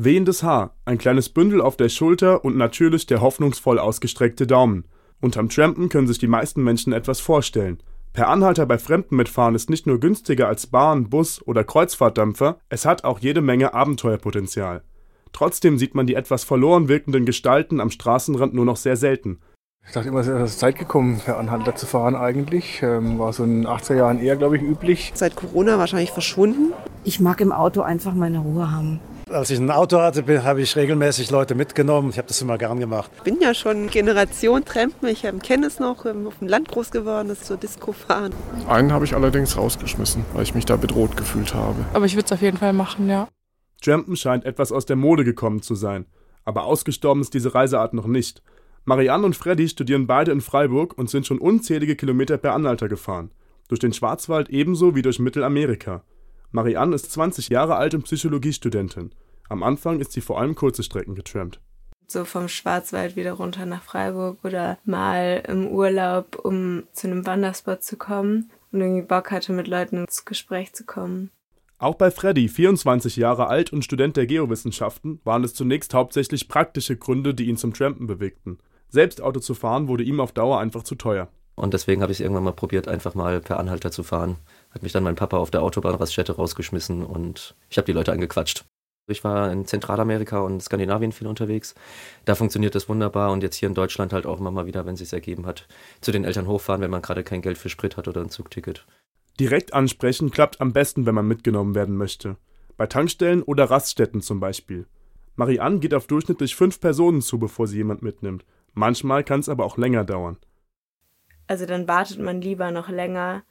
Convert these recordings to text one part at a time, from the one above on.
Wehendes Haar, ein kleines Bündel auf der Schulter und natürlich der hoffnungsvoll ausgestreckte Daumen. Unterm Trampen können sich die meisten Menschen etwas vorstellen. Per Anhalter bei Fremden mitfahren ist nicht nur günstiger als Bahn, Bus oder Kreuzfahrtdampfer, es hat auch jede Menge Abenteuerpotenzial. Trotzdem sieht man die etwas verloren wirkenden Gestalten am Straßenrand nur noch sehr selten. Ich dachte immer, es ist Zeit gekommen, per Anhalter zu fahren eigentlich. Ähm, war so in den 80er Jahren eher, glaube ich, üblich. Seit Corona wahrscheinlich verschwunden. Ich mag im Auto einfach meine Ruhe haben. Als ich ein Auto hatte, habe ich regelmäßig Leute mitgenommen. Ich habe das immer gern gemacht. Ich bin ja schon Generation Trampen. Ich kenne es noch, auf dem Land groß geworden, das zur Disco fahren. Einen habe ich allerdings rausgeschmissen, weil ich mich da bedroht gefühlt habe. Aber ich würde es auf jeden Fall machen, ja. Trampen scheint etwas aus der Mode gekommen zu sein. Aber ausgestorben ist diese Reiseart noch nicht. Marianne und Freddy studieren beide in Freiburg und sind schon unzählige Kilometer per Anhalter gefahren. Durch den Schwarzwald ebenso wie durch Mittelamerika. Marianne ist 20 Jahre alt und Psychologiestudentin. Am Anfang ist sie vor allem kurze Strecken getrampt. So vom Schwarzwald wieder runter nach Freiburg oder mal im Urlaub, um zu einem Wanderspot zu kommen und irgendwie Bock hatte, mit Leuten ins Gespräch zu kommen. Auch bei Freddy, 24 Jahre alt und Student der Geowissenschaften, waren es zunächst hauptsächlich praktische Gründe, die ihn zum Trampen bewegten. Selbst Auto zu fahren wurde ihm auf Dauer einfach zu teuer. Und deswegen habe ich es irgendwann mal probiert, einfach mal per Anhalter zu fahren. Hat mich dann mein Papa auf der Autobahnraststätte rausgeschmissen und ich habe die Leute angequatscht. Ich war in Zentralamerika und Skandinavien viel unterwegs. Da funktioniert das wunderbar und jetzt hier in Deutschland halt auch immer mal wieder, wenn es sich ergeben hat, zu den Eltern hochfahren, wenn man gerade kein Geld für Sprit hat oder ein Zugticket. Direkt ansprechen klappt am besten, wenn man mitgenommen werden möchte. Bei Tankstellen oder Raststätten zum Beispiel. Marianne geht auf durchschnittlich fünf Personen zu, bevor sie jemand mitnimmt. Manchmal kann es aber auch länger dauern. Also dann wartet man lieber noch länger,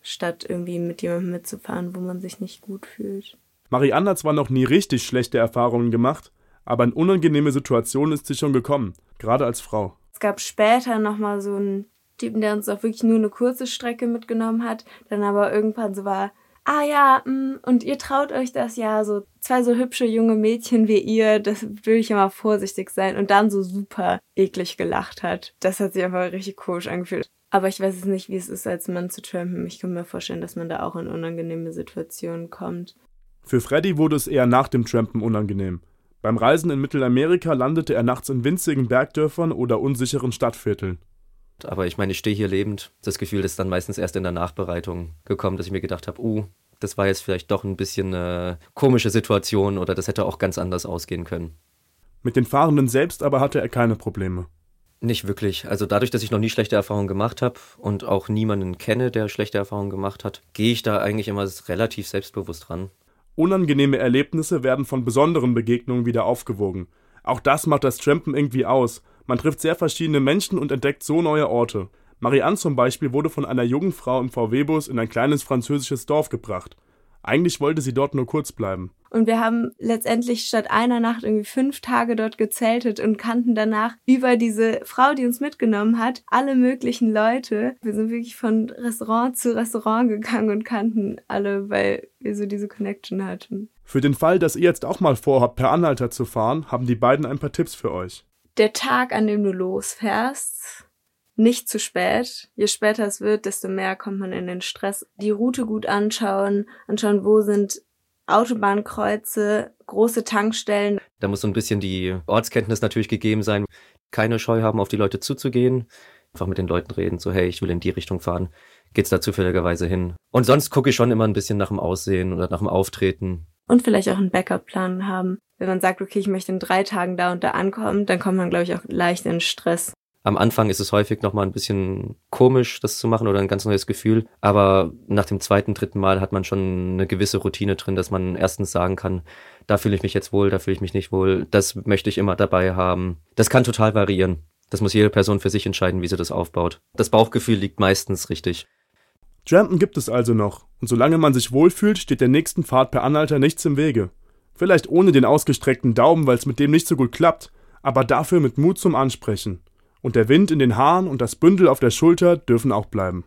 statt irgendwie mit jemandem mitzufahren, wo man sich nicht gut fühlt. Marianne hat zwar noch nie richtig schlechte Erfahrungen gemacht, aber in unangenehme Situationen ist sie schon gekommen, gerade als Frau. Es gab später nochmal so einen Typen, der uns auch wirklich nur eine kurze Strecke mitgenommen hat, dann aber irgendwann so war, ah ja, mh, mm, und ihr traut euch das ja, so zwei so hübsche junge Mädchen wie ihr, das will ich immer vorsichtig sein und dann so super eklig gelacht hat. Das hat sich einfach richtig komisch angefühlt. Aber ich weiß es nicht, wie es ist, als Mann zu trampen. Ich kann mir vorstellen, dass man da auch in unangenehme Situationen kommt. Für Freddy wurde es eher nach dem Trampen unangenehm. Beim Reisen in Mittelamerika landete er nachts in winzigen Bergdörfern oder unsicheren Stadtvierteln. Aber ich meine, ich stehe hier lebend. Das Gefühl ist dann meistens erst in der Nachbereitung gekommen, dass ich mir gedacht habe, uh, das war jetzt vielleicht doch ein bisschen eine komische Situation oder das hätte auch ganz anders ausgehen können. Mit den Fahrenden selbst aber hatte er keine Probleme. Nicht wirklich. Also dadurch, dass ich noch nie schlechte Erfahrungen gemacht habe und auch niemanden kenne, der schlechte Erfahrungen gemacht hat, gehe ich da eigentlich immer relativ selbstbewusst ran. Unangenehme Erlebnisse werden von besonderen Begegnungen wieder aufgewogen. Auch das macht das Trampen irgendwie aus. Man trifft sehr verschiedene Menschen und entdeckt so neue Orte. Marianne zum Beispiel wurde von einer jungen Frau im VW-Bus in ein kleines französisches Dorf gebracht. Eigentlich wollte sie dort nur kurz bleiben. Und wir haben letztendlich statt einer Nacht irgendwie fünf Tage dort gezeltet und kannten danach über diese Frau, die uns mitgenommen hat, alle möglichen Leute. Wir sind wirklich von Restaurant zu Restaurant gegangen und kannten alle, weil wir so diese Connection hatten. Für den Fall, dass ihr jetzt auch mal vorhabt, per Anhalter zu fahren, haben die beiden ein paar Tipps für euch. Der Tag, an dem du losfährst, nicht zu spät. Je später es wird, desto mehr kommt man in den Stress. Die Route gut anschauen, anschauen, wo sind Autobahnkreuze, große Tankstellen. Da muss so ein bisschen die Ortskenntnis natürlich gegeben sein. Keine Scheu haben, auf die Leute zuzugehen. Einfach mit den Leuten reden, so hey, ich will in die Richtung fahren. Geht's da zufälligerweise hin? Und sonst gucke ich schon immer ein bisschen nach dem Aussehen oder nach dem Auftreten. Und vielleicht auch einen Backup-Plan haben. Wenn man sagt, okay, ich möchte in drei Tagen da und da ankommen, dann kommt man, glaube ich, auch leicht in Stress. Am Anfang ist es häufig nochmal ein bisschen komisch, das zu machen oder ein ganz neues Gefühl. Aber nach dem zweiten, dritten Mal hat man schon eine gewisse Routine drin, dass man erstens sagen kann, da fühle ich mich jetzt wohl, da fühle ich mich nicht wohl, das möchte ich immer dabei haben. Das kann total variieren. Das muss jede Person für sich entscheiden, wie sie das aufbaut. Das Bauchgefühl liegt meistens richtig. Trampen gibt es also noch, und solange man sich wohlfühlt, steht der nächsten Fahrt per Anhalter nichts im Wege. Vielleicht ohne den ausgestreckten Daumen, weil es mit dem nicht so gut klappt, aber dafür mit Mut zum Ansprechen. Und der Wind in den Haaren und das Bündel auf der Schulter dürfen auch bleiben.